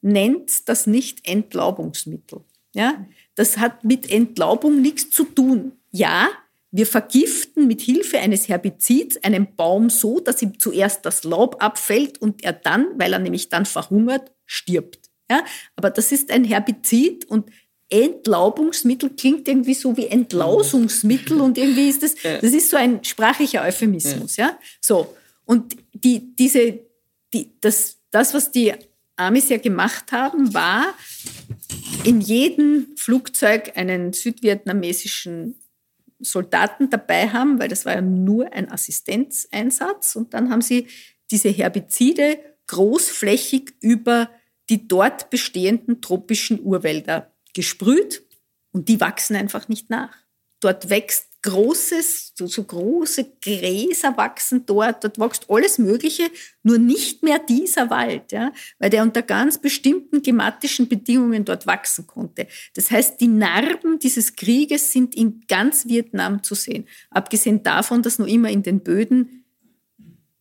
nennt das nicht Entlaubungsmittel. Ja? Das hat mit Entlaubung nichts zu tun. Ja, wir vergiften mit Hilfe eines Herbizids einen Baum so, dass ihm zuerst das Laub abfällt und er dann, weil er nämlich dann verhungert, stirbt. Ja? Aber das ist ein Herbizid und Entlaubungsmittel klingt irgendwie so wie Entlausungsmittel und irgendwie ist das, das ist so ein sprachlicher Euphemismus, ja. So. Und die, diese, die, das, das, was die Amis ja gemacht haben, war in jedem Flugzeug einen südvietnamesischen Soldaten dabei haben, weil das war ja nur ein Assistenzeinsatz. Und dann haben sie diese Herbizide großflächig über die dort bestehenden tropischen Urwälder gesprüht und die wachsen einfach nicht nach. Dort wächst großes, so, so große Gräser wachsen dort, dort wächst alles Mögliche, nur nicht mehr dieser Wald, ja, weil der unter ganz bestimmten klimatischen Bedingungen dort wachsen konnte. Das heißt, die Narben dieses Krieges sind in ganz Vietnam zu sehen. Abgesehen davon, dass noch immer in den Böden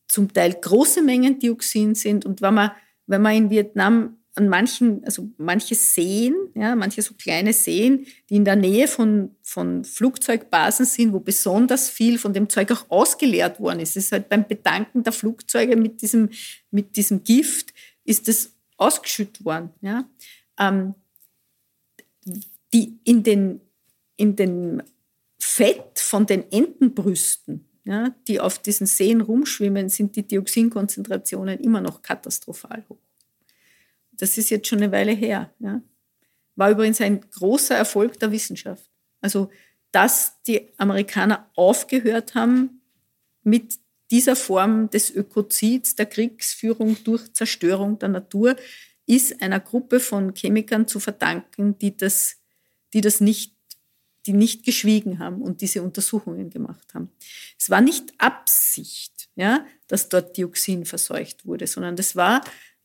zum Teil große Mengen Dioxin sind und wenn man, wenn man in Vietnam an manchen, also manche Seen, ja, manche so kleine Seen, die in der Nähe von, von Flugzeugbasen sind, wo besonders viel von dem Zeug auch ausgeleert worden ist. Es ist halt beim Bedanken der Flugzeuge mit diesem, mit diesem Gift, ist das ausgeschüttet worden. Ja. Ähm, die in den, in den Fett von den Entenbrüsten, ja, die auf diesen Seen rumschwimmen, sind die Dioxinkonzentrationen immer noch katastrophal hoch. Das ist jetzt schon eine Weile her. Ja. War übrigens ein großer Erfolg der Wissenschaft. Also, dass die Amerikaner aufgehört haben mit dieser Form des Ökozids, der Kriegsführung durch Zerstörung der Natur, ist einer Gruppe von Chemikern zu verdanken, die das, die das nicht, die nicht geschwiegen haben und diese Untersuchungen gemacht haben. Es war nicht Absicht, ja, dass dort Dioxin verseucht wurde, sondern das war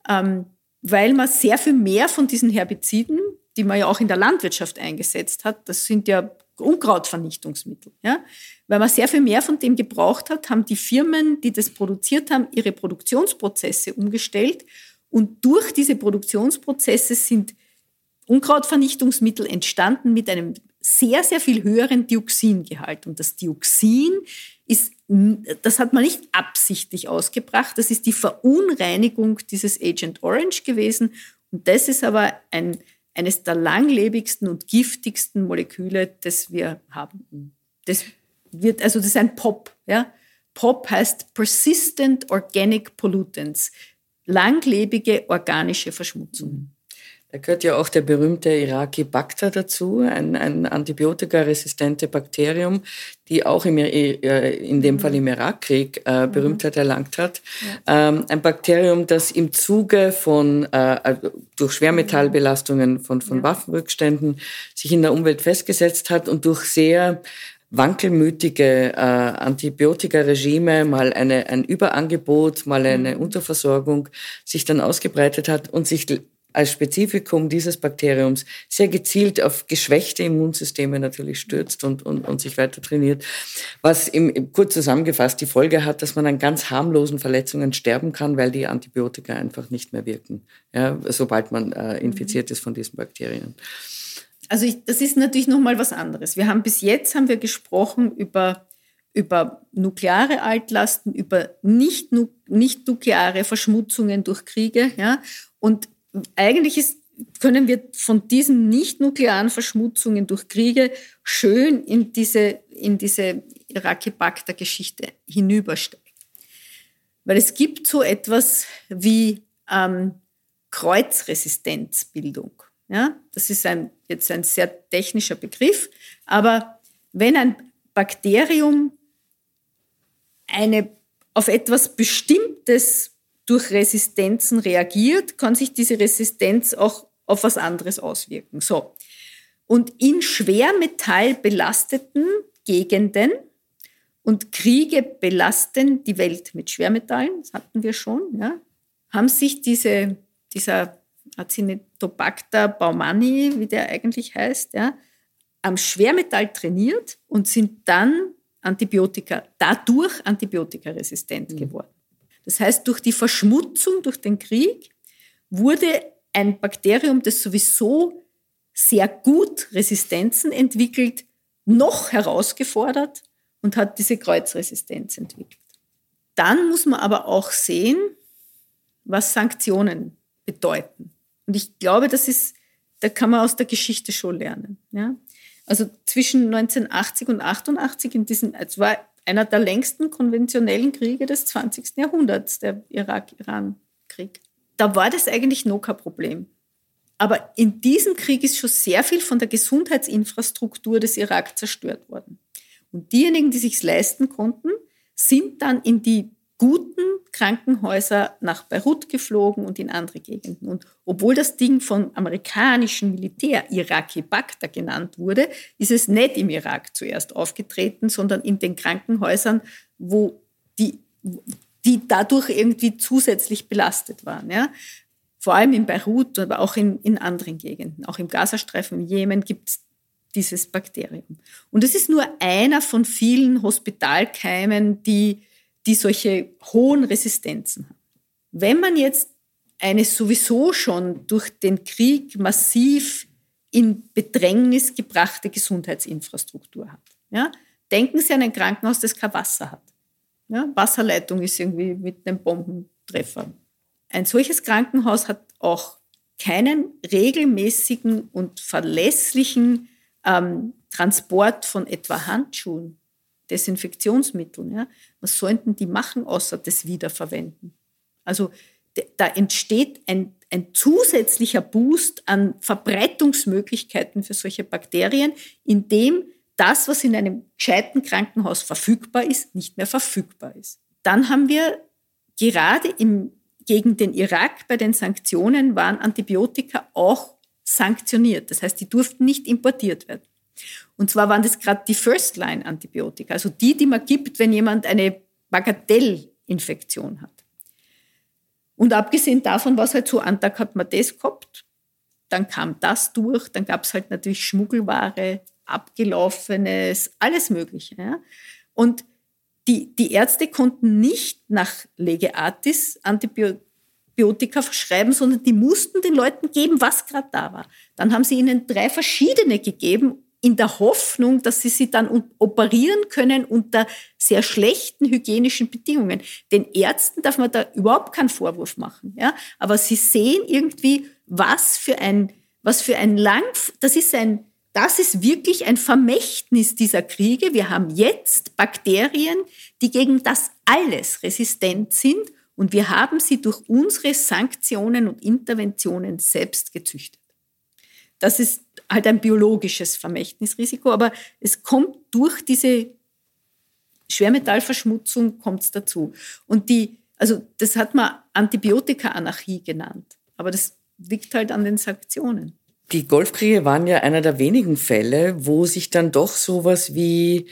ähm, weil man sehr viel mehr von diesen Herbiziden, die man ja auch in der Landwirtschaft eingesetzt hat, das sind ja Unkrautvernichtungsmittel, ja, weil man sehr viel mehr von dem gebraucht hat, haben die Firmen, die das produziert haben, ihre Produktionsprozesse umgestellt und durch diese Produktionsprozesse sind Unkrautvernichtungsmittel entstanden mit einem sehr, sehr viel höheren Dioxingehalt. Und das Dioxin ist, das hat man nicht absichtlich ausgebracht, das ist die Verunreinigung dieses Agent Orange gewesen. Und das ist aber ein, eines der langlebigsten und giftigsten Moleküle, das wir haben. Das wird, also das ist ein POP. Ja? POP heißt Persistent Organic Pollutants, langlebige organische Verschmutzung. Da gehört ja auch der berühmte Iraki-Bacter dazu, ein, ein antibiotikaresistente Bakterium, die auch im, äh, in dem Fall im Irakkrieg äh. Berühmtheit erlangt hat. Ja. Ähm, ein Bakterium, das im Zuge von äh, also durch Schwermetallbelastungen von, von ja. Waffenrückständen sich in der Umwelt festgesetzt hat und durch sehr wankelmütige äh, Antibiotikaregime, mal eine, ein Überangebot, mal eine mhm. Unterversorgung sich dann ausgebreitet hat und sich als Spezifikum dieses Bakteriums sehr gezielt auf geschwächte Immunsysteme natürlich stürzt und, und, und sich weiter trainiert. Was im, kurz zusammengefasst die Folge hat, dass man an ganz harmlosen Verletzungen sterben kann, weil die Antibiotika einfach nicht mehr wirken, ja, sobald man äh, infiziert ist von diesen Bakterien. Also ich, das ist natürlich nochmal was anderes. Wir haben bis jetzt haben wir gesprochen über über nukleare Altlasten, über nicht, nicht nukleare Verschmutzungen durch Kriege. Ja? Und eigentlich ist, können wir von diesen nicht-nuklearen Verschmutzungen durch Kriege schön in diese, in diese Iraki-Bagdad-Geschichte hinübersteigen. Weil es gibt so etwas wie ähm, Kreuzresistenzbildung. Ja? Das ist ein, jetzt ein sehr technischer Begriff, aber wenn ein Bakterium eine, auf etwas Bestimmtes durch Resistenzen reagiert, kann sich diese Resistenz auch auf was anderes auswirken. So. Und in schwermetallbelasteten Gegenden und Kriege belasten die Welt mit Schwermetallen, das hatten wir schon, ja, haben sich diese, dieser Acinetobacter baumani, wie der eigentlich heißt, ja, am Schwermetall trainiert und sind dann Antibiotika, dadurch antibiotikaresistent mhm. geworden. Das heißt, durch die Verschmutzung, durch den Krieg, wurde ein Bakterium, das sowieso sehr gut Resistenzen entwickelt, noch herausgefordert und hat diese Kreuzresistenz entwickelt. Dann muss man aber auch sehen, was Sanktionen bedeuten. Und ich glaube, das ist, da kann man aus der Geschichte schon lernen. Ja? Also zwischen 1980 und 88 in diesen, es war einer der längsten konventionellen Kriege des 20. Jahrhunderts, der Irak-Iran-Krieg. Da war das eigentlich noch kein Problem. Aber in diesem Krieg ist schon sehr viel von der Gesundheitsinfrastruktur des Irak zerstört worden. Und diejenigen, die sich leisten konnten, sind dann in die guten Krankenhäuser nach Beirut geflogen und in andere Gegenden. Und obwohl das Ding vom amerikanischen Militär Iraki Bagda genannt wurde, ist es nicht im Irak zuerst aufgetreten, sondern in den Krankenhäusern, wo die, die dadurch irgendwie zusätzlich belastet waren. Ja. Vor allem in Beirut, aber auch in, in anderen Gegenden. Auch im Gazastreifen, im Jemen gibt es dieses Bakterium. Und es ist nur einer von vielen Hospitalkeimen, die die solche hohen Resistenzen haben. Wenn man jetzt eine sowieso schon durch den Krieg massiv in Bedrängnis gebrachte Gesundheitsinfrastruktur hat. Ja? Denken Sie an ein Krankenhaus, das kein Wasser hat. Ja? Wasserleitung ist irgendwie mit einem Bombentreffer. Ein solches Krankenhaus hat auch keinen regelmäßigen und verlässlichen ähm, Transport von etwa Handschuhen, Desinfektionsmitteln. Ja? Was sollten die machen, außer das Wiederverwenden? Also da entsteht ein, ein zusätzlicher Boost an Verbreitungsmöglichkeiten für solche Bakterien, indem das, was in einem gescheiten Krankenhaus verfügbar ist, nicht mehr verfügbar ist. Dann haben wir gerade im, gegen den Irak bei den Sanktionen waren Antibiotika auch sanktioniert. Das heißt, die durften nicht importiert werden. Und zwar waren das gerade die First-Line-Antibiotika, also die, die man gibt, wenn jemand eine Bagatellinfektion hat. Und abgesehen davon war es halt so, an Tag hat man das gehabt, dann kam das durch, dann gab es halt natürlich Schmuggelware, abgelaufenes, alles Mögliche. Ja? Und die, die Ärzte konnten nicht nach Lege Artis Antibiotika verschreiben, sondern die mussten den Leuten geben, was gerade da war. Dann haben sie ihnen drei verschiedene gegeben in der Hoffnung, dass sie sie dann operieren können unter sehr schlechten hygienischen Bedingungen. Den Ärzten darf man da überhaupt keinen Vorwurf machen, ja. Aber sie sehen irgendwie, was für ein, was für ein lang, das ist ein, das ist wirklich ein Vermächtnis dieser Kriege. Wir haben jetzt Bakterien, die gegen das alles resistent sind und wir haben sie durch unsere Sanktionen und Interventionen selbst gezüchtet. Das ist halt ein biologisches Vermächtnisrisiko, aber es kommt durch diese Schwermetallverschmutzung kommt dazu. Und die, also das hat man Antibiotika-Anarchie genannt, aber das liegt halt an den Sanktionen. Die Golfkriege waren ja einer der wenigen Fälle, wo sich dann doch sowas wie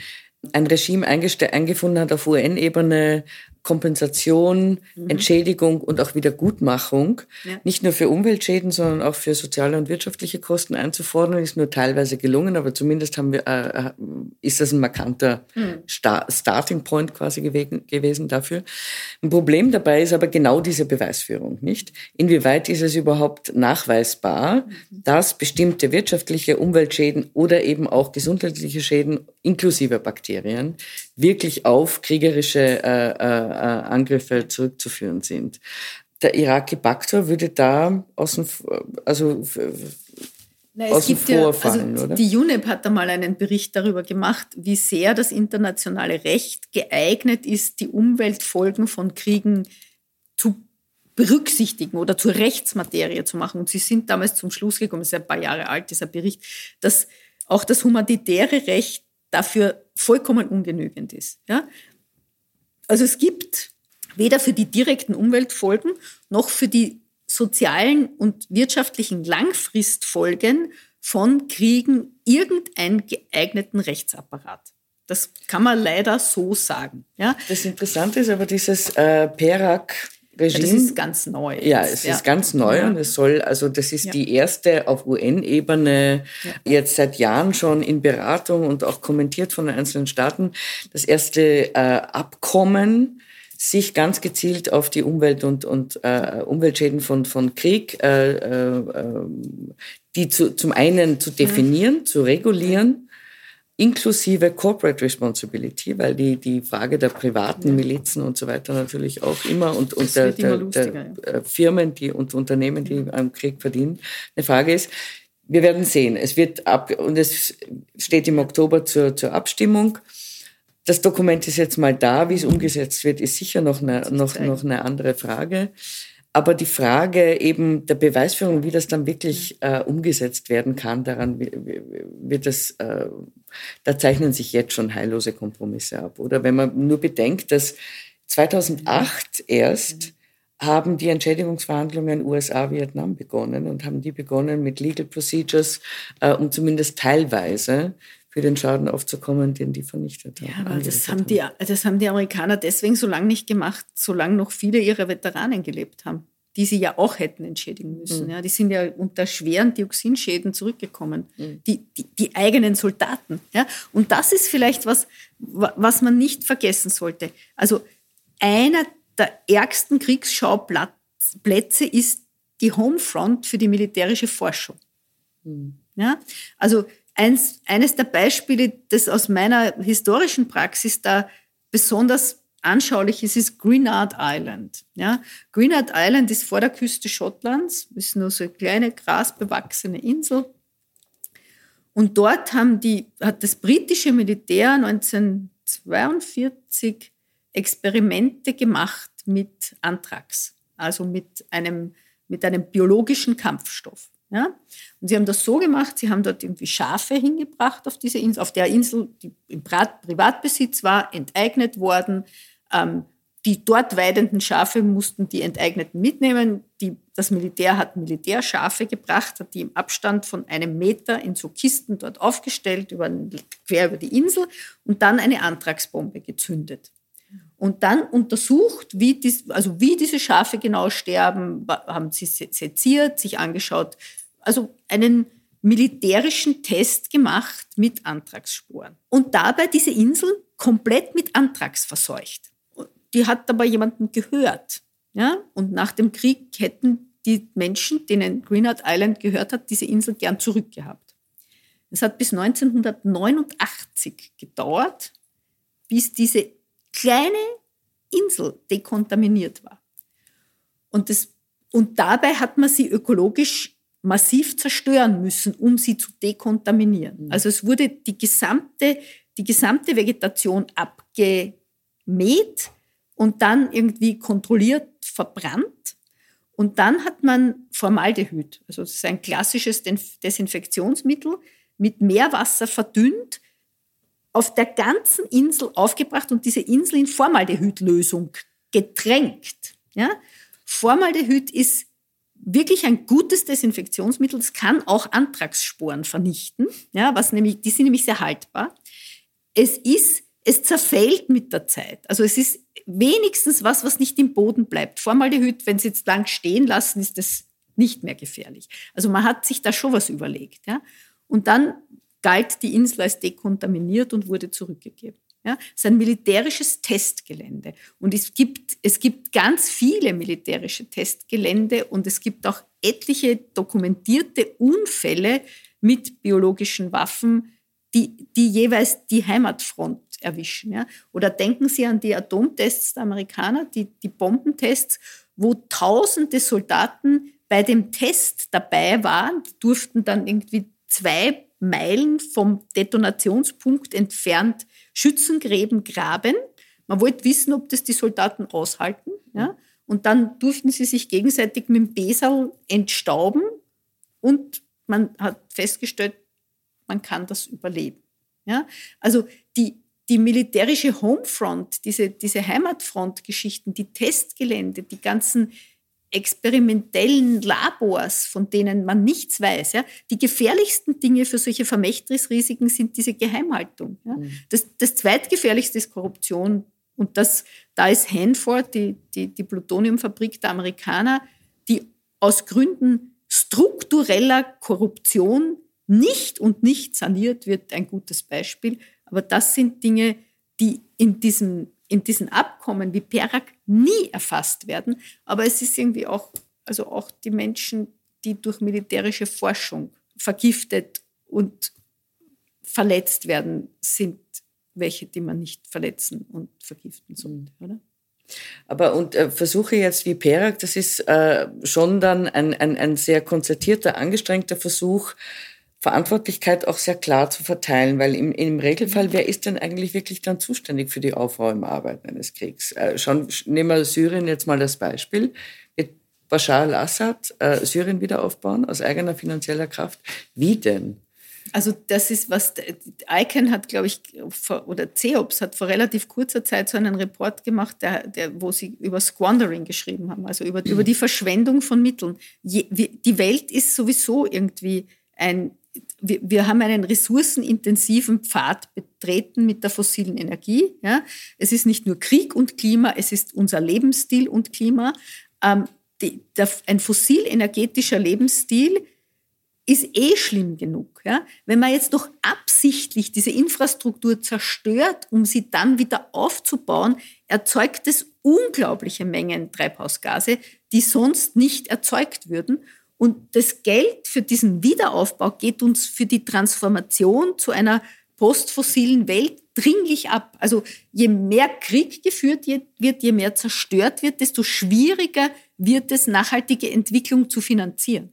ein Regime eingefunden hat auf UN-Ebene, Kompensation, mhm. Entschädigung und auch Wiedergutmachung, ja. nicht nur für Umweltschäden, sondern auch für soziale und wirtschaftliche Kosten einzufordern, ist nur teilweise gelungen, aber zumindest haben wir, äh, äh ist das ein markanter mhm. Starting Point quasi gewesen, gewesen dafür. Ein Problem dabei ist aber genau diese Beweisführung, nicht? Inwieweit ist es überhaupt nachweisbar, mhm. dass bestimmte wirtschaftliche Umweltschäden oder eben auch gesundheitliche Schäden inklusive Bakterien wirklich auf kriegerische äh, äh, Angriffe zurückzuführen sind. Der Iraki-Baktor würde da aus dem, also na, es gibt ja, also oder? Die UNEP hat einmal einen Bericht darüber gemacht, wie sehr das internationale Recht geeignet ist, die Umweltfolgen von Kriegen zu berücksichtigen oder zur Rechtsmaterie zu machen. Und sie sind damals zum Schluss gekommen, es ist ein paar Jahre alt, dieser Bericht, dass auch das humanitäre Recht dafür vollkommen ungenügend ist. Ja? Also es gibt weder für die direkten Umweltfolgen noch für die sozialen und wirtschaftlichen Langfristfolgen von Kriegen irgendeinen geeigneten Rechtsapparat. Das kann man leider so sagen. Ja? Das Interessante ist aber dieses äh, PERAC, Regime. Ja, das ist ganz neu. Ja, es ja. ist ganz neu ja. und es soll, also das ist die erste auf UN-Ebene, jetzt seit Jahren schon in Beratung und auch kommentiert von den einzelnen Staaten, das erste äh, Abkommen, sich ganz gezielt auf die Umwelt und, und äh, Umweltschäden von, von Krieg, äh, äh, die zu, zum einen zu definieren, mhm. zu regulieren inklusive Corporate Responsibility, weil die, die Frage der privaten Milizen und so weiter natürlich auch immer und, und der, der, der ja. Äh, Firmen die, und Unternehmen, die am Krieg verdienen, eine Frage ist, wir werden sehen. Es wird ab, und es steht im Oktober zur, zur Abstimmung. Das Dokument ist jetzt mal da. Wie es umgesetzt wird, ist sicher noch eine, noch, noch eine andere Frage. Aber die Frage eben der Beweisführung, wie das dann wirklich äh, umgesetzt werden kann, daran wird es, äh, da zeichnen sich jetzt schon heillose Kompromisse ab. Oder wenn man nur bedenkt, dass 2008 erst haben die Entschädigungsverhandlungen USA-Vietnam begonnen und haben die begonnen mit Legal Procedures, äh, um zumindest teilweise für den Schaden aufzukommen, den die vernichtet haben. Ja, aber das haben, die, das haben die Amerikaner deswegen so lange nicht gemacht, solange noch viele ihrer Veteranen gelebt haben, die sie ja auch hätten entschädigen müssen. Mhm. Ja, die sind ja unter schweren Dioxinschäden zurückgekommen, mhm. die, die, die, eigenen Soldaten. Ja, und das ist vielleicht was, was man nicht vergessen sollte. Also einer der ärgsten Kriegsschauplätze Plätze ist die Homefront für die militärische Forschung. Mhm. Ja? Also eins, eines der Beispiele, das aus meiner historischen Praxis da besonders anschaulich ist, ist Greenard Island. Ja? Greenard Island ist vor der Küste Schottlands, ist nur so eine kleine grasbewachsene Insel. Und dort haben die, hat das britische Militär 1942 Experimente gemacht mit Anthrax, also mit einem, mit einem biologischen Kampfstoff. Ja? Und sie haben das so gemacht, sie haben dort irgendwie Schafe hingebracht auf diese Insel, auf der Insel, die im Privatbesitz war, enteignet worden. Ähm, die dort weidenden Schafe mussten die Enteigneten mitnehmen. Die, das Militär hat Militärschafe gebracht, hat die im Abstand von einem Meter in so Kisten dort aufgestellt, über, quer über die Insel und dann eine Antragsbombe gezündet. Und dann untersucht, wie, dies, also wie diese Schafe genau sterben, haben sie seziert, sich angeschaut, also einen militärischen Test gemacht mit Antragssporen. Und dabei diese Insel komplett mit Antrags verseucht. Die hat aber jemanden gehört. Ja? Und nach dem Krieg hätten die Menschen, denen Greenard Island gehört hat, diese Insel gern zurückgehabt. Es hat bis 1989 gedauert, bis diese kleine Insel dekontaminiert war. Und, das, und dabei hat man sie ökologisch massiv zerstören müssen, um sie zu dekontaminieren. Mhm. Also es wurde die gesamte, die gesamte Vegetation abgemäht und dann irgendwie kontrolliert verbrannt. Und dann hat man Formaldehyd, also das ist ein klassisches Desinfektionsmittel, mit Meerwasser verdünnt, auf der ganzen Insel aufgebracht und diese Insel in Formaldehydlösung getränkt. Ja? Formaldehyd ist wirklich ein gutes Desinfektionsmittel. Es kann auch Antragssporen vernichten, ja, was nämlich, die sind nämlich sehr haltbar. Es ist, es zerfällt mit der Zeit. Also es ist wenigstens was, was nicht im Boden bleibt. Formaldehyd, wenn Sie jetzt lang stehen lassen, ist das nicht mehr gefährlich. Also man hat sich da schon was überlegt. Ja. Und dann galt die Insel als dekontaminiert und wurde zurückgegeben. Ja, es ist ein militärisches Testgelände. Und es gibt, es gibt ganz viele militärische Testgelände und es gibt auch etliche dokumentierte Unfälle mit biologischen Waffen, die, die jeweils die Heimatfront erwischen. Ja. Oder denken Sie an die Atomtests der Amerikaner, die, die Bombentests, wo tausende Soldaten bei dem Test dabei waren, die durften dann irgendwie zwei Meilen vom Detonationspunkt entfernt Schützengräben graben. Man wollte wissen, ob das die Soldaten aushalten. Ja? Und dann durften sie sich gegenseitig mit dem Besal entstauben und man hat festgestellt, man kann das überleben. Ja? Also die, die militärische Homefront, diese, diese Heimatfront-Geschichten, die Testgelände, die ganzen experimentellen Labors, von denen man nichts weiß. Ja? Die gefährlichsten Dinge für solche Vermächtnisrisiken sind diese Geheimhaltung. Ja? Mhm. Das, das zweitgefährlichste ist Korruption. Und das, da ist Hanford, die, die, die Plutoniumfabrik der Amerikaner, die aus Gründen struktureller Korruption nicht und nicht saniert wird, ein gutes Beispiel. Aber das sind Dinge, die in diesem in diesen Abkommen wie Perak nie erfasst werden. Aber es ist irgendwie auch, also auch die Menschen, die durch militärische Forschung vergiftet und verletzt werden, sind welche, die man nicht verletzen und vergiften sollte, oder? Aber und äh, Versuche jetzt wie Perak, das ist äh, schon dann ein, ein, ein sehr konzertierter, angestrengter Versuch, Verantwortlichkeit auch sehr klar zu verteilen, weil im, im Regelfall, wer ist denn eigentlich wirklich dann zuständig für die Aufräumarbeit eines Kriegs? Äh, schon, nehmen wir Syrien jetzt mal das Beispiel. Wird Bashar al-Assad äh, Syrien wieder aufbauen aus eigener finanzieller Kraft? Wie denn? Also das ist was, ICANN hat, glaube ich, oder CEOPS hat vor relativ kurzer Zeit so einen Report gemacht, der, der, wo sie über Squandering geschrieben haben, also über, über die Verschwendung von Mitteln. Je, die Welt ist sowieso irgendwie ein wir, wir haben einen ressourcenintensiven Pfad betreten mit der fossilen Energie. Ja. Es ist nicht nur Krieg und Klima, es ist unser Lebensstil und Klima. Ähm, die, der, ein fossil-energetischer Lebensstil ist eh schlimm genug. Ja? Wenn man jetzt doch absichtlich diese Infrastruktur zerstört, um sie dann wieder aufzubauen, erzeugt es unglaubliche Mengen Treibhausgase, die sonst nicht erzeugt würden. Und das Geld für diesen Wiederaufbau geht uns für die Transformation zu einer postfossilen Welt dringlich ab. Also je mehr Krieg geführt wird, je mehr zerstört wird, desto schwieriger wird es, nachhaltige Entwicklung zu finanzieren.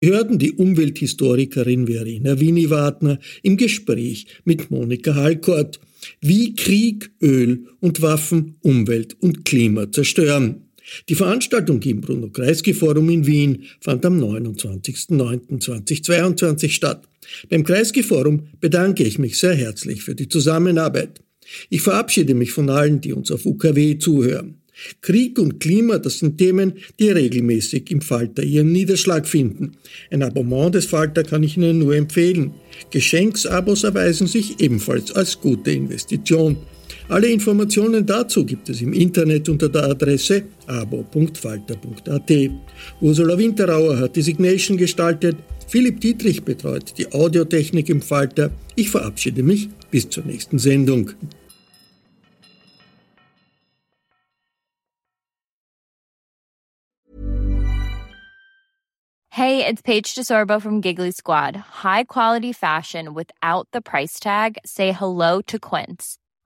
Wir hörten die Umwelthistorikerin Verena Winiwartner im Gespräch mit Monika Halkort, wie Krieg, Öl und Waffen Umwelt und Klima zerstören. Die Veranstaltung im Bruno-Kreisky-Forum in Wien fand am 29.09.2022 statt. Beim Kreisky-Forum bedanke ich mich sehr herzlich für die Zusammenarbeit. Ich verabschiede mich von allen, die uns auf UKW zuhören. Krieg und Klima, das sind Themen, die regelmäßig im Falter ihren Niederschlag finden. Ein Abonnement des Falter kann ich Ihnen nur empfehlen. Geschenksabos erweisen sich ebenfalls als gute Investition. Alle Informationen dazu gibt es im Internet unter der Adresse abo.falter.at. Ursula Winterauer hat die Signation gestaltet. Philipp Dietrich betreut die Audiotechnik im Falter. Ich verabschiede mich bis zur nächsten Sendung. Hey, it's Paige DeSorbo from Giggly Squad. High quality fashion without the price tag. Say hello to Quince.